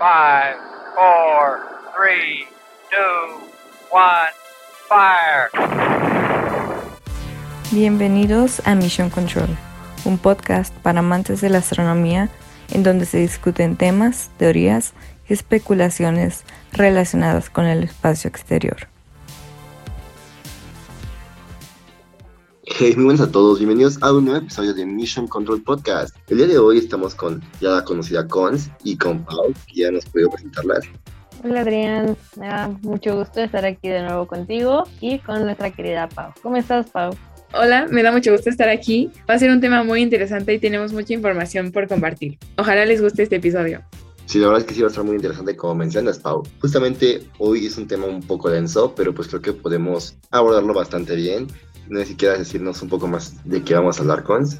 5, 4, 3, 2, 1, fire. Bienvenidos a Mission Control, un podcast para amantes de la astronomía en donde se discuten temas, teorías y especulaciones relacionadas con el espacio exterior. Hey, muy buenas a todos, bienvenidos a un nuevo episodio de Mission Control Podcast. El día de hoy estamos con ya la conocida Cons y con Pau, que ya nos puede presentarlas. Hola Adrián, me da mucho gusto estar aquí de nuevo contigo y con nuestra querida Pau. ¿Cómo estás, Pau? Hola, me da mucho gusto estar aquí. Va a ser un tema muy interesante y tenemos mucha información por compartir. Ojalá les guste este episodio. Sí, la verdad es que sí va a estar muy interesante como mencionas, Pau. Justamente hoy es un tema un poco denso, pero pues creo que podemos abordarlo bastante bien. No sé si quieras decirnos un poco más de qué vamos a hablar, Cons.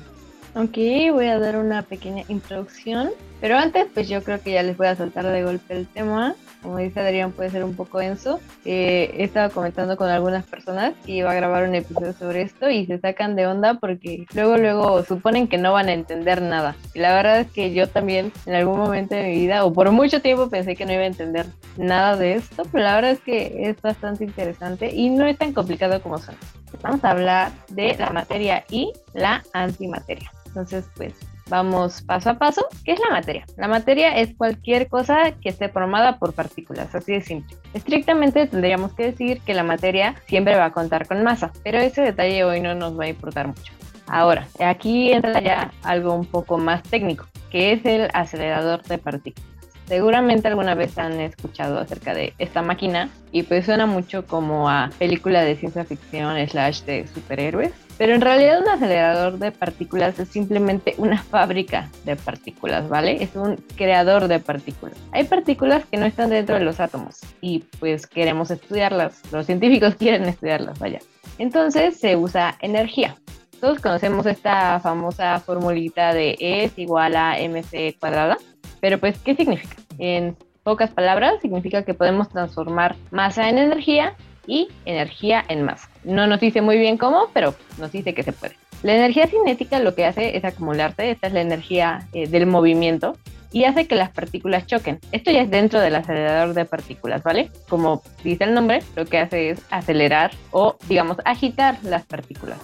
Ok, voy a dar una pequeña introducción, pero antes pues yo creo que ya les voy a soltar de golpe el tema. Como dice Adrián, puede ser un poco denso. Eh, he estado comentando con algunas personas que iba a grabar un episodio sobre esto y se sacan de onda porque luego, luego suponen que no van a entender nada. Y la verdad es que yo también en algún momento de mi vida, o por mucho tiempo, pensé que no iba a entender nada de esto, pero la verdad es que es bastante interesante y no es tan complicado como suena. Vamos a hablar de la materia y la antimateria. Entonces, pues vamos paso a paso. ¿Qué es la materia? La materia es cualquier cosa que esté formada por partículas, así de simple. Estrictamente tendríamos que decir que la materia siempre va a contar con masa, pero ese detalle hoy no nos va a importar mucho. Ahora, aquí entra ya algo un poco más técnico, que es el acelerador de partículas. Seguramente alguna vez han escuchado acerca de esta máquina y pues suena mucho como a película de ciencia ficción slash de superhéroes. Pero en realidad un acelerador de partículas es simplemente una fábrica de partículas, ¿vale? Es un creador de partículas. Hay partículas que no están dentro de los átomos y pues queremos estudiarlas. Los científicos quieren estudiarlas, vaya. Entonces se usa energía. Todos conocemos esta famosa formulita de E es igual a mc cuadrada. Pero pues, ¿qué significa? En pocas palabras, significa que podemos transformar masa en energía y energía en masa. No nos dice muy bien cómo, pero nos dice que se puede. La energía cinética lo que hace es acumularse, esta es la energía eh, del movimiento, y hace que las partículas choquen. Esto ya es dentro del acelerador de partículas, ¿vale? Como dice el nombre, lo que hace es acelerar o, digamos, agitar las partículas.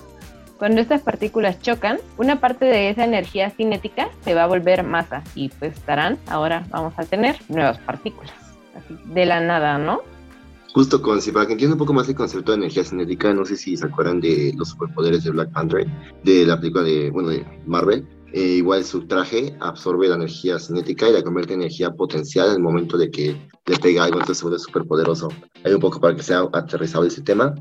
Cuando estas partículas chocan, una parte de esa energía cinética se va a volver masa y pues estarán, ahora vamos a tener nuevas partículas. Así, de la nada, ¿no? Justo con, para que entienda un poco más el concepto de energía cinética, no sé si se acuerdan de los superpoderes de Black Panther, de la película de, bueno, de Marvel. Eh, igual su traje absorbe la energía cinética y la convierte en energía potencial en el momento de que le pega algo, entonces se vuelve súper poderoso. Hay un poco para que sea aterrizado ese tema.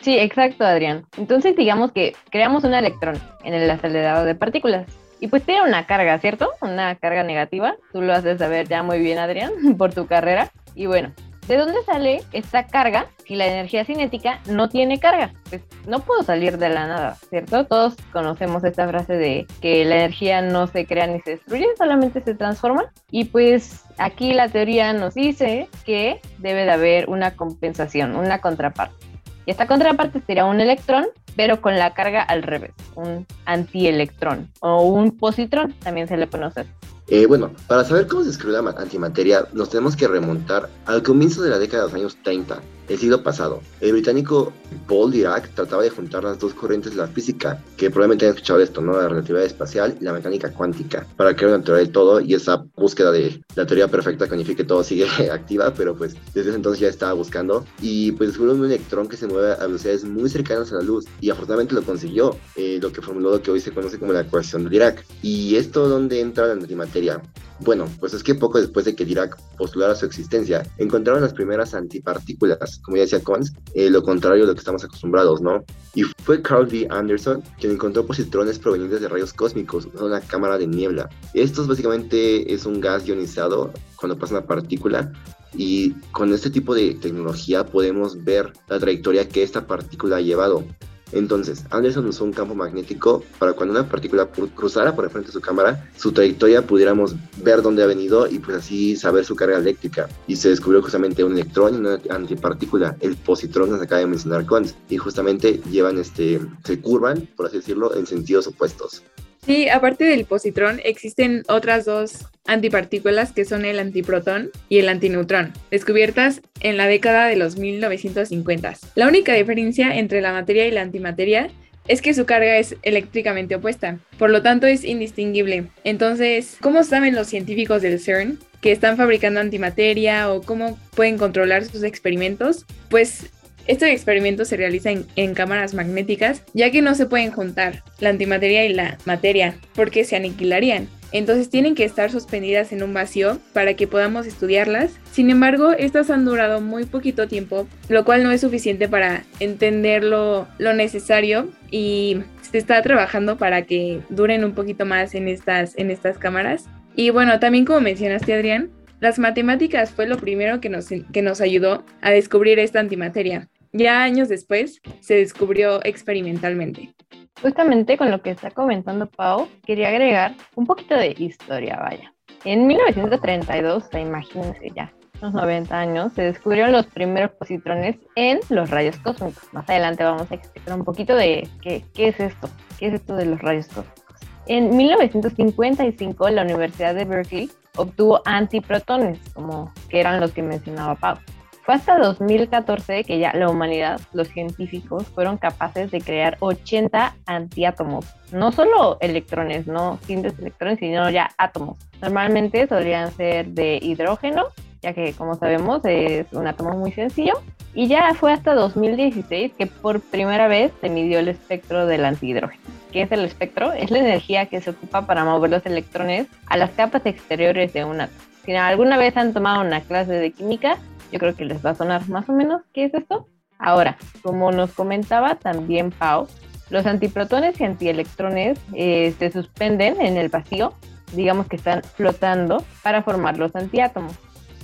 Sí, exacto, Adrián. Entonces digamos que creamos un electrón en el acelerador de partículas. Y pues tiene una carga, ¿cierto? Una carga negativa. Tú lo haces saber ya muy bien, Adrián, por tu carrera. Y bueno, ¿de dónde sale esta carga si la energía cinética no tiene carga? Pues no puedo salir de la nada, ¿cierto? Todos conocemos esta frase de que la energía no se crea ni se destruye, solamente se transforma. Y pues aquí la teoría nos dice que debe de haber una compensación, una contraparte. Y esta contraparte sería un electrón, pero con la carga al revés, un antielectrón o un positrón, también se le conoce. Eh, bueno, para saber cómo se escribe la antimateria, nos tenemos que remontar al comienzo de la década de los años 30, el siglo pasado. El británico Paul Dirac trataba de juntar las dos corrientes de la física, que probablemente han escuchado esto, ¿no? La relatividad espacial y la mecánica cuántica, para crear una teoría del todo y esa búsqueda de la teoría perfecta que unifique todo sigue activa, pero pues desde ese entonces ya estaba buscando y pues descubrió un electrón que se mueve a velocidades muy cercanas a la luz y afortunadamente lo consiguió, eh, lo que formuló lo que hoy se conoce como la ecuación de Dirac. ¿Y esto dónde entra la antimateria? Bueno, pues es que poco después de que Dirac postulara su existencia, encontraron las primeras antipartículas, como ya decía Cons, eh, lo contrario de lo que estamos acostumbrados, ¿no? Y fue Carl V. Anderson quien encontró positrones provenientes de rayos cósmicos usando una cámara de niebla. Esto básicamente es un gas ionizado cuando pasa una partícula y con este tipo de tecnología podemos ver la trayectoria que esta partícula ha llevado. Entonces, Anderson usó un campo magnético para cuando una partícula cruzara por el frente de su cámara, su trayectoria pudiéramos ver dónde ha venido y pues así saber su carga eléctrica. Y se descubrió justamente un electrón y una antipartícula, el positrón que se acaba de mencionar Cons, y justamente llevan este, se curvan, por así decirlo, en sentidos opuestos. Sí, aparte del positrón, existen otras dos antipartículas que son el antiprotón y el antineutrón, descubiertas en la década de los 1950. La única diferencia entre la materia y la antimateria es que su carga es eléctricamente opuesta, por lo tanto es indistinguible. Entonces, ¿cómo saben los científicos del CERN que están fabricando antimateria o cómo pueden controlar sus experimentos? Pues este experimento se realiza en, cámaras magnéticas, ya que no se pueden juntar la antimateria y la materia, porque se aniquilarían. Entonces tienen que estar suspendidas en un vacío para que podamos estudiarlas. Sin embargo, estas han durado muy poquito tiempo, lo cual no es suficiente para entender lo, lo necesario y se está trabajando para que duren un poquito más en estas, en estas cámaras. Y bueno, también como mencionaste Adrián, las matemáticas fue lo primero que nos, que nos ayudó a descubrir esta antimateria. Ya años después se descubrió experimentalmente. Justamente con lo que está comentando Pau, quería agregar un poquito de historia, vaya. En 1932, o sea, imagínense ya, unos 90 años, se descubrieron los primeros positrones en los rayos cósmicos. Más adelante vamos a explicar un poquito de qué, qué es esto, qué es esto de los rayos cósmicos. En 1955, la Universidad de Berkeley obtuvo antiprotones, como que eran los que mencionaba Pau. Fue hasta 2014 que ya la humanidad, los científicos, fueron capaces de crear 80 antiátomos. No solo electrones, no simples electrones, sino ya átomos. Normalmente solían ser de hidrógeno, ya que como sabemos es un átomo muy sencillo. Y ya fue hasta 2016 que por primera vez se midió el espectro del antihidrógeno. ¿Qué es el espectro? Es la energía que se ocupa para mover los electrones a las capas exteriores de un átomo. Si alguna vez han tomado una clase de química, yo creo que les va a sonar más o menos qué es esto. Ahora, como nos comentaba también Pau, los antiprotones y antielectrones eh, se suspenden en el vacío, digamos que están flotando para formar los antiátomos.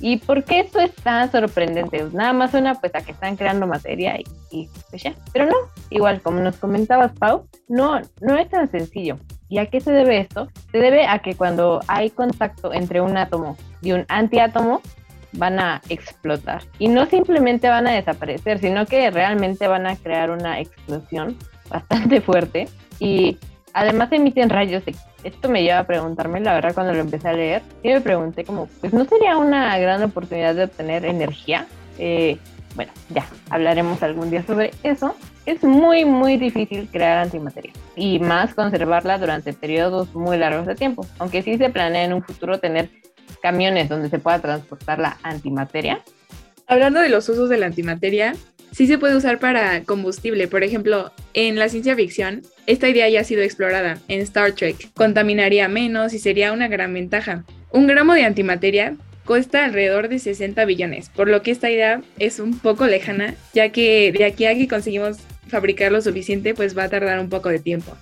¿Y por qué esto es tan sorprendente? Nada más suena pues a que están creando materia y, y pues ya. Pero no, igual como nos comentabas Pau, no, no es tan sencillo. ¿Y a qué se debe esto? Se debe a que cuando hay contacto entre un átomo y un antiátomo, van a explotar. Y no simplemente van a desaparecer, sino que realmente van a crear una explosión bastante fuerte y además emiten rayos Esto me lleva a preguntarme, la verdad, cuando lo empecé a leer, y me pregunté como, pues no sería una gran oportunidad de obtener energía. Eh, bueno, ya, hablaremos algún día sobre eso. Es muy, muy difícil crear antimateria y más conservarla durante periodos muy largos de tiempo, aunque sí se planea en un futuro tener camiones donde se pueda transportar la antimateria. Hablando de los usos de la antimateria, sí se puede usar para combustible. Por ejemplo, en la ciencia ficción, esta idea ya ha sido explorada en Star Trek. Contaminaría menos y sería una gran ventaja. Un gramo de antimateria cuesta alrededor de 60 billones, por lo que esta idea es un poco lejana, ya que de aquí a que conseguimos fabricar lo suficiente, pues va a tardar un poco de tiempo.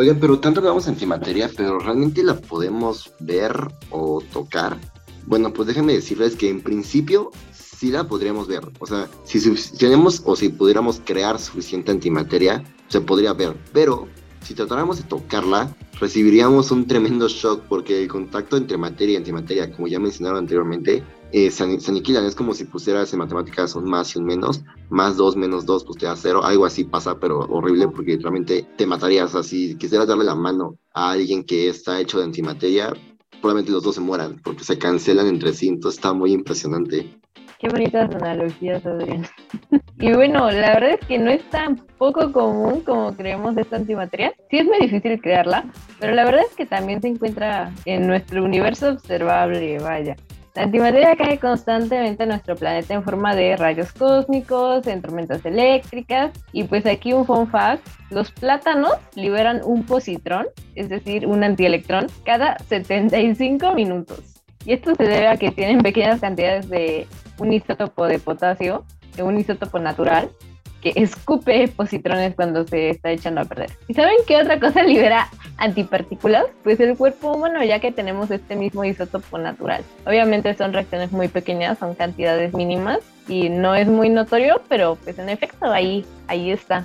Oigan, pero tanto hablamos antimateria, pero ¿realmente la podemos ver o tocar? Bueno, pues déjenme decirles que en principio sí la podríamos ver. O sea, si tenemos o si pudiéramos crear suficiente antimateria, se podría ver. Pero si tratáramos de tocarla, recibiríamos un tremendo shock porque el contacto entre materia y antimateria, como ya mencionaron anteriormente, eh, se, aniquilan. Es como si pusieras en matemáticas un más y un menos, más dos menos dos, pues te da cero. Algo así pasa, pero horrible porque realmente te matarías. Así, quisieras darle la mano a alguien que está hecho de antimateria, probablemente los dos se mueran porque se cancelan entre sí. Entonces está muy impresionante. Qué bonitas analogías, Adrián. y bueno, la verdad es que no es tan poco común como creemos esta antimateria. Sí es muy difícil crearla, pero la verdad es que también se encuentra en nuestro universo observable, vaya. La antimateria cae constantemente en nuestro planeta en forma de rayos cósmicos, en tormentas eléctricas. Y pues aquí un fun fact, los plátanos liberan un positrón, es decir, un antielectrón, cada 75 minutos. Y esto se debe a que tienen pequeñas cantidades de un isótopo de potasio, de un isótopo natural, que escupe positrones cuando se está echando a perder. ¿Y saben qué otra cosa libera antipartículas? Pues el cuerpo humano, ya que tenemos este mismo isótopo natural. Obviamente son reacciones muy pequeñas, son cantidades mínimas y no es muy notorio, pero pues en efecto ahí, ahí está.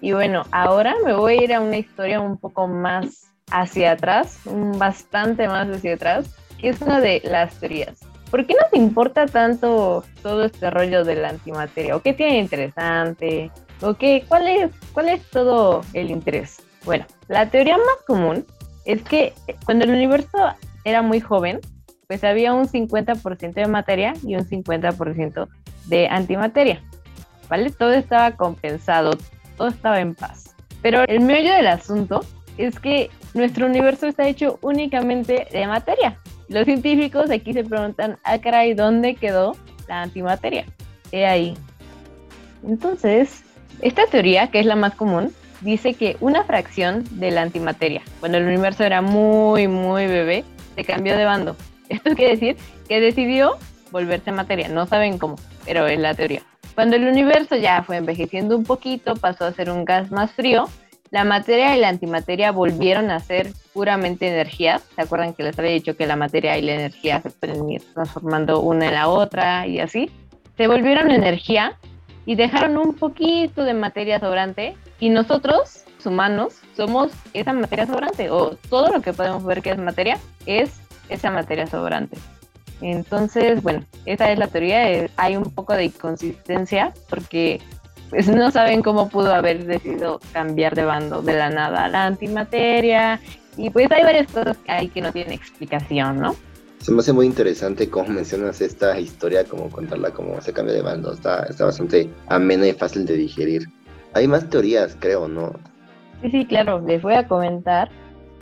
Y bueno, ahora me voy a ir a una historia un poco más hacia atrás, bastante más hacia atrás, que es una de las teorías. ¿Por qué nos importa tanto todo este rollo de la antimateria? ¿O qué tiene interesante? ¿O qué? ¿Cuál es, cuál es todo el interés? Bueno, la teoría más común es que cuando el universo era muy joven, pues había un 50% de materia y un 50% de antimateria. ¿Vale? Todo estaba compensado, todo estaba en paz. Pero el meollo del asunto es que nuestro universo está hecho únicamente de materia. Los científicos aquí se preguntan, ah, caray, ¿dónde quedó la antimateria? He ahí. Entonces, esta teoría, que es la más común, dice que una fracción de la antimateria, cuando el universo era muy, muy bebé, se cambió de bando. Esto quiere decir que decidió volverse materia. No saben cómo, pero es la teoría. Cuando el universo ya fue envejeciendo un poquito, pasó a ser un gas más frío, la materia y la antimateria volvieron a ser puramente energías. ¿Se acuerdan que les había dicho que la materia y la energía se pueden ir transformando una en la otra y así? Se volvieron energía y dejaron un poquito de materia sobrante y nosotros, humanos, somos esa materia sobrante o todo lo que podemos ver que es materia es esa materia sobrante. Entonces, bueno, esa es la teoría. Eh, hay un poco de inconsistencia porque pues no saben cómo pudo haber decidido cambiar de bando de la nada a la antimateria. Y pues hay varias cosas que hay que no tienen explicación, ¿no? Se me hace muy interesante cómo mencionas esta historia, como contarla como se cambia de bando. Está, está bastante amena y fácil de digerir. Hay más teorías, creo, ¿no? Sí, sí, claro. Les voy a comentar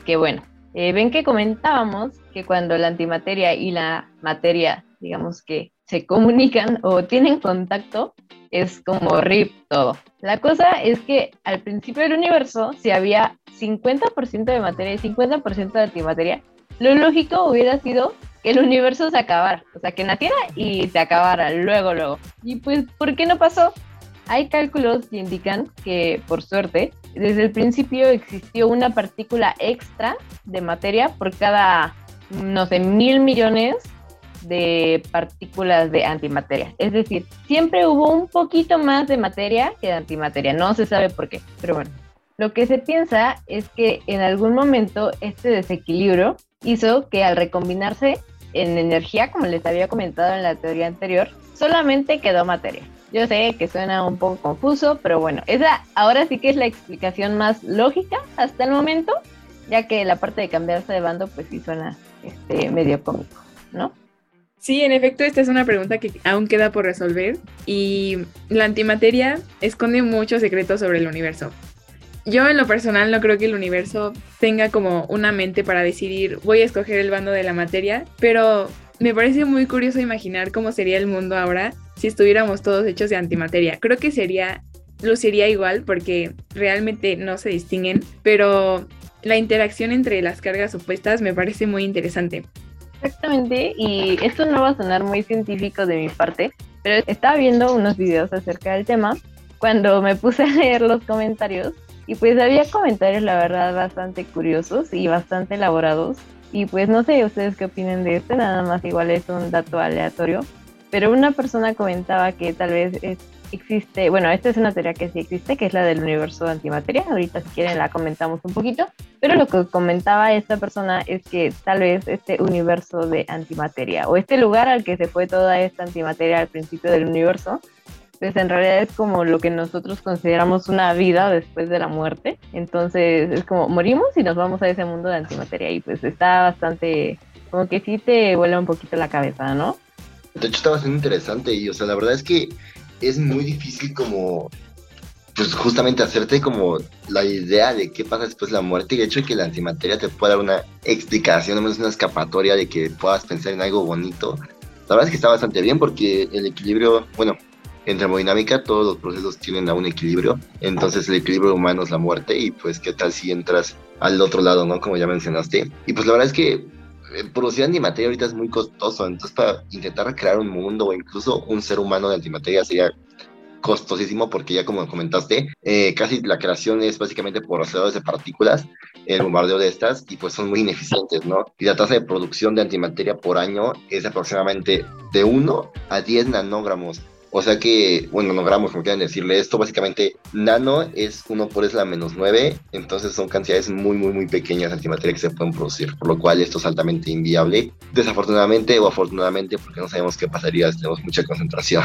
que, bueno, eh, ven que comentábamos que cuando la antimateria y la materia, digamos que se comunican o tienen contacto, es como RIP todo. La cosa es que al principio del universo, si había 50% de materia y 50% de antimateria, lo lógico hubiera sido que el universo se acabara, o sea, que naciera y se acabara luego, luego. Y pues, ¿por qué no pasó? Hay cálculos que indican que, por suerte, desde el principio existió una partícula extra de materia por cada, no sé, mil millones de partículas de antimateria. Es decir, siempre hubo un poquito más de materia que de antimateria. No se sabe por qué, pero bueno. Lo que se piensa es que en algún momento este desequilibrio hizo que al recombinarse en energía, como les había comentado en la teoría anterior, solamente quedó materia. Yo sé que suena un poco confuso, pero bueno, esa ahora sí que es la explicación más lógica hasta el momento, ya que la parte de cambiarse de bando pues sí suena este, medio cómico, ¿no? Sí, en efecto, esta es una pregunta que aún queda por resolver y la antimateria esconde muchos secretos sobre el universo. Yo en lo personal no creo que el universo tenga como una mente para decidir voy a escoger el bando de la materia, pero me parece muy curioso imaginar cómo sería el mundo ahora si estuviéramos todos hechos de antimateria. Creo que sería, luciría igual porque realmente no se distinguen, pero la interacción entre las cargas opuestas me parece muy interesante. Exactamente, y esto no va a sonar muy científico de mi parte, pero estaba viendo unos videos acerca del tema cuando me puse a leer los comentarios y pues había comentarios la verdad bastante curiosos y bastante elaborados. Y pues no sé ustedes qué opinen de esto, nada más igual es un dato aleatorio, pero una persona comentaba que tal vez existe, bueno, esta es una teoría que sí existe, que es la del universo de antimateria. Ahorita si quieren la comentamos un poquito, pero lo que comentaba esta persona es que tal vez este universo de antimateria o este lugar al que se fue toda esta antimateria al principio del universo, pues en realidad es como lo que nosotros consideramos una vida después de la muerte. Entonces es como morimos y nos vamos a ese mundo de antimateria y pues está bastante, como que sí te vuela un poquito la cabeza, ¿no? De hecho está bastante interesante y o sea, la verdad es que es muy difícil como, pues justamente hacerte como la idea de qué pasa después de la muerte y el hecho de que la antimateria te pueda dar una explicación, menos una escapatoria de que puedas pensar en algo bonito. La verdad es que está bastante bien porque el equilibrio, bueno, en termodinámica todos los procesos tienen a un equilibrio, entonces el equilibrio humano es la muerte y pues qué tal si entras al otro lado, ¿no? Como ya mencionaste. Y pues la verdad es que producir antimateria ahorita es muy costoso, entonces para intentar crear un mundo o incluso un ser humano de antimateria sería costosísimo porque ya como comentaste, eh, casi la creación es básicamente por aceleradores de partículas, el bombardeo de estas, y pues son muy ineficientes, ¿no? Y la tasa de producción de antimateria por año es aproximadamente de 1 a 10 nanogramos. O sea que, bueno, nanogramos, como quieran decirle esto, básicamente nano es 1 por es la menos 9, entonces son cantidades muy, muy, muy pequeñas de antimateria que se pueden producir, por lo cual esto es altamente inviable, desafortunadamente o afortunadamente, porque no sabemos qué pasaría si tenemos mucha concentración.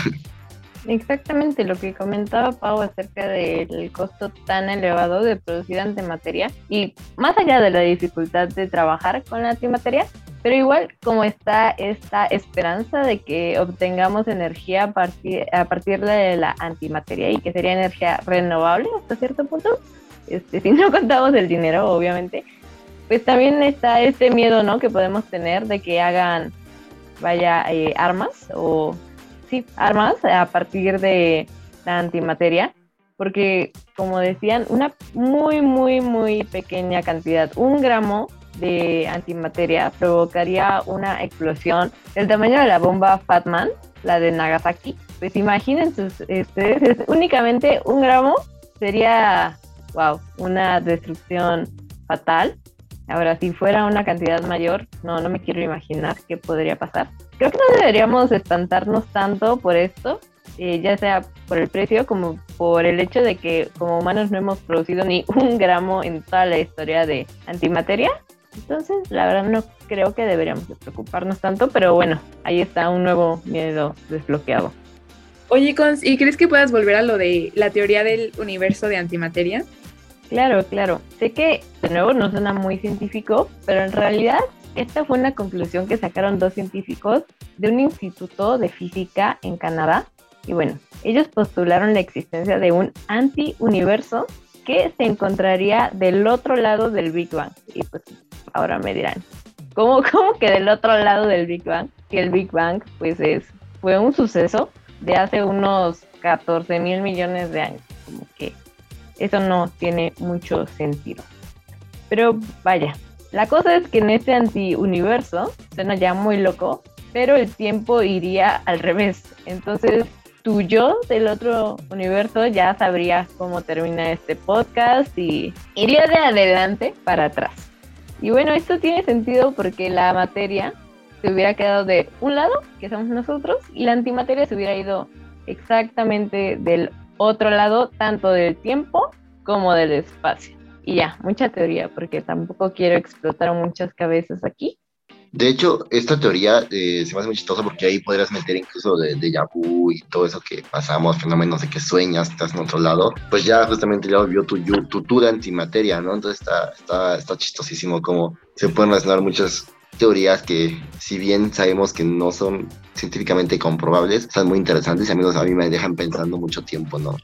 Exactamente lo que comentaba Pau acerca del costo tan elevado de producir antimateria y más allá de la dificultad de trabajar con la antimateria, pero igual como está esta esperanza de que obtengamos energía a partir, a partir de la antimateria y que sería energía renovable hasta cierto punto, este, si no contamos el dinero obviamente, pues también está este miedo ¿no? que podemos tener de que hagan vaya eh, armas o armas a partir de la antimateria, porque como decían, una muy, muy, muy pequeña cantidad, un gramo de antimateria provocaría una explosión del tamaño de la bomba Fatman, la de Nagasaki. Pues imagínense ustedes, únicamente un gramo sería, wow, una destrucción fatal. Ahora, si fuera una cantidad mayor, no, no me quiero imaginar qué podría pasar creo que no deberíamos espantarnos tanto por esto, eh, ya sea por el precio como por el hecho de que como humanos no hemos producido ni un gramo en toda la historia de antimateria. Entonces, la verdad no creo que deberíamos preocuparnos tanto, pero bueno, ahí está un nuevo miedo desbloqueado. Oye, Cons, ¿y crees que puedas volver a lo de la teoría del universo de antimateria? Claro, claro. Sé que de nuevo no suena muy científico, pero en realidad esta fue una conclusión que sacaron dos científicos de un instituto de física en Canadá. Y bueno, ellos postularon la existencia de un anti-universo que se encontraría del otro lado del Big Bang. Y pues ahora me dirán, ¿cómo, cómo que del otro lado del Big Bang? Que el Big Bang pues es, fue un suceso de hace unos 14 mil millones de años. Como que eso no tiene mucho sentido. Pero vaya, la cosa es que en este anti-universo, suena ya muy loco, pero el tiempo iría al revés. Entonces, tu yo del otro universo ya sabría cómo termina este podcast y iría de adelante para atrás. Y bueno, esto tiene sentido porque la materia se hubiera quedado de un lado, que somos nosotros, y la antimateria se hubiera ido exactamente del otro lado, tanto del tiempo como del espacio. Y ya, mucha teoría, porque tampoco quiero explotar muchas cabezas aquí. De hecho, esta teoría eh, se me hace muy chistosa porque ahí podrías meter incluso de, de vu y todo eso que pasamos, fenómenos de que sueñas, estás en otro lado. Pues ya justamente ya vio tu, tu, tu de antimateria, ¿no? Entonces está, está, está chistosísimo como se pueden relacionar muchas teorías que, si bien sabemos que no son científicamente comprobables, son muy interesantes y amigos a mí me dejan pensando mucho tiempo, ¿no?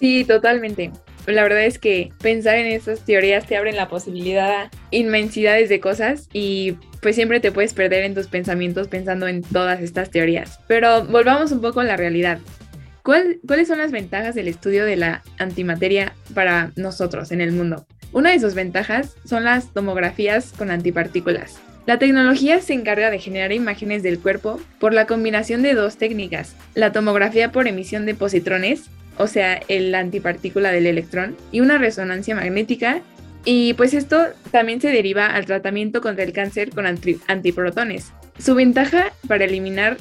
Sí, totalmente. La verdad es que pensar en esas teorías te abren la posibilidad a inmensidades de cosas y pues siempre te puedes perder en tus pensamientos pensando en todas estas teorías. Pero volvamos un poco a la realidad. ¿Cuáles son las ventajas del estudio de la antimateria para nosotros en el mundo? Una de sus ventajas son las tomografías con antipartículas. La tecnología se encarga de generar imágenes del cuerpo por la combinación de dos técnicas, la tomografía por emisión de positrones o sea, el antipartícula del electrón, y una resonancia magnética. Y pues esto también se deriva al tratamiento contra el cáncer con antiprotones. Su ventaja para eliminar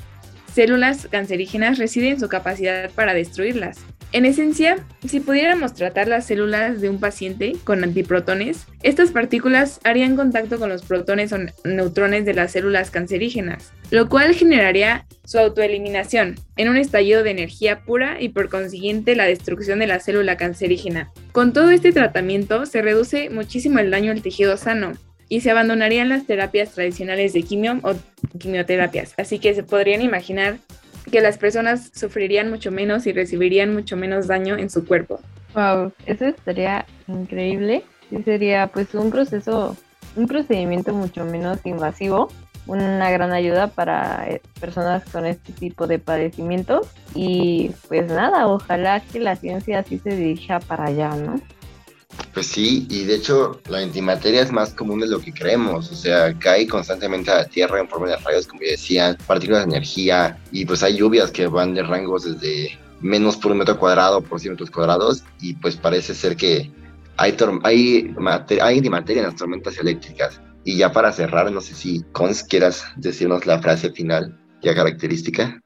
células cancerígenas reside en su capacidad para destruirlas. En esencia, si pudiéramos tratar las células de un paciente con antiprotones, estas partículas harían contacto con los protones o neutrones de las células cancerígenas, lo cual generaría su autoeliminación en un estallido de energía pura y por consiguiente la destrucción de la célula cancerígena. Con todo este tratamiento se reduce muchísimo el daño al tejido sano, y se abandonarían las terapias tradicionales de quimio o quimioterapias. Así que se podrían imaginar que las personas sufrirían mucho menos y recibirían mucho menos daño en su cuerpo. Wow, eso estaría increíble. Sí sería pues un proceso, un procedimiento mucho menos invasivo, una gran ayuda para eh, personas con este tipo de padecimientos y pues nada, ojalá que la ciencia así se dirija para allá, ¿no? Pues sí, y de hecho la antimateria es más común de lo que creemos, o sea, cae constantemente a la Tierra en forma de rayos, como ya decían, partículas de energía, y pues hay lluvias que van de rangos desde menos por un metro cuadrado por 100 metros cuadrados, y pues parece ser que hay, hay, hay antimateria en las tormentas eléctricas. Y ya para cerrar, no sé si Cons quieras decirnos la frase final ya característica.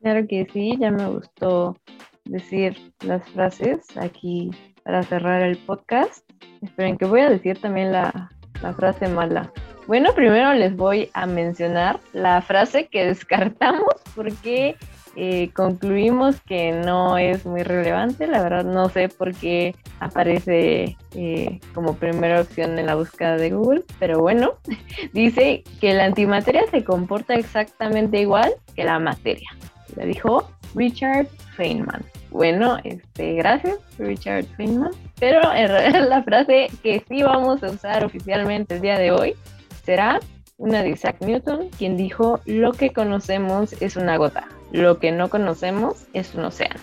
Claro que sí, ya me gustó decir las frases aquí para cerrar el podcast. Esperen que voy a decir también la, la frase mala. Bueno, primero les voy a mencionar la frase que descartamos porque eh, concluimos que no es muy relevante. La verdad no sé por qué aparece eh, como primera opción en la búsqueda de Google, pero bueno, dice que la antimateria se comporta exactamente igual que la materia. Lo dijo Richard Feynman. Bueno, este, gracias Richard Feynman. Pero en realidad la frase que sí vamos a usar oficialmente el día de hoy será una de Isaac Newton, quien dijo, lo que conocemos es una gota, lo que no conocemos es un océano.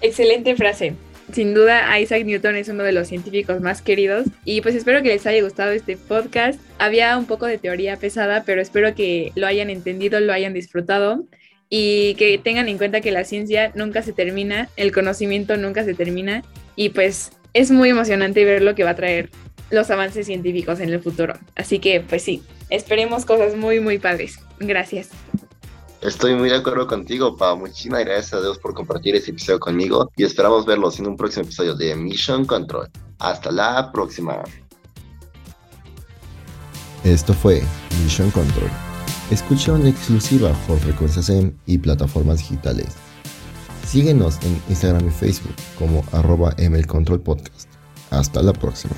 Excelente frase. Sin duda, Isaac Newton es uno de los científicos más queridos y pues espero que les haya gustado este podcast. Había un poco de teoría pesada, pero espero que lo hayan entendido, lo hayan disfrutado y que tengan en cuenta que la ciencia nunca se termina, el conocimiento nunca se termina y pues es muy emocionante ver lo que va a traer los avances científicos en el futuro. Así que pues sí, esperemos cosas muy, muy padres. Gracias. Estoy muy de acuerdo contigo, Pa. Muchísimas gracias a Dios por compartir este episodio conmigo y esperamos verlos en un próximo episodio de Mission Control. Hasta la próxima. Esto fue Mission Control. Escucha una exclusiva por Frecuencias M y plataformas digitales. Síguenos en Instagram y Facebook como arroba Control Podcast. Hasta la próxima.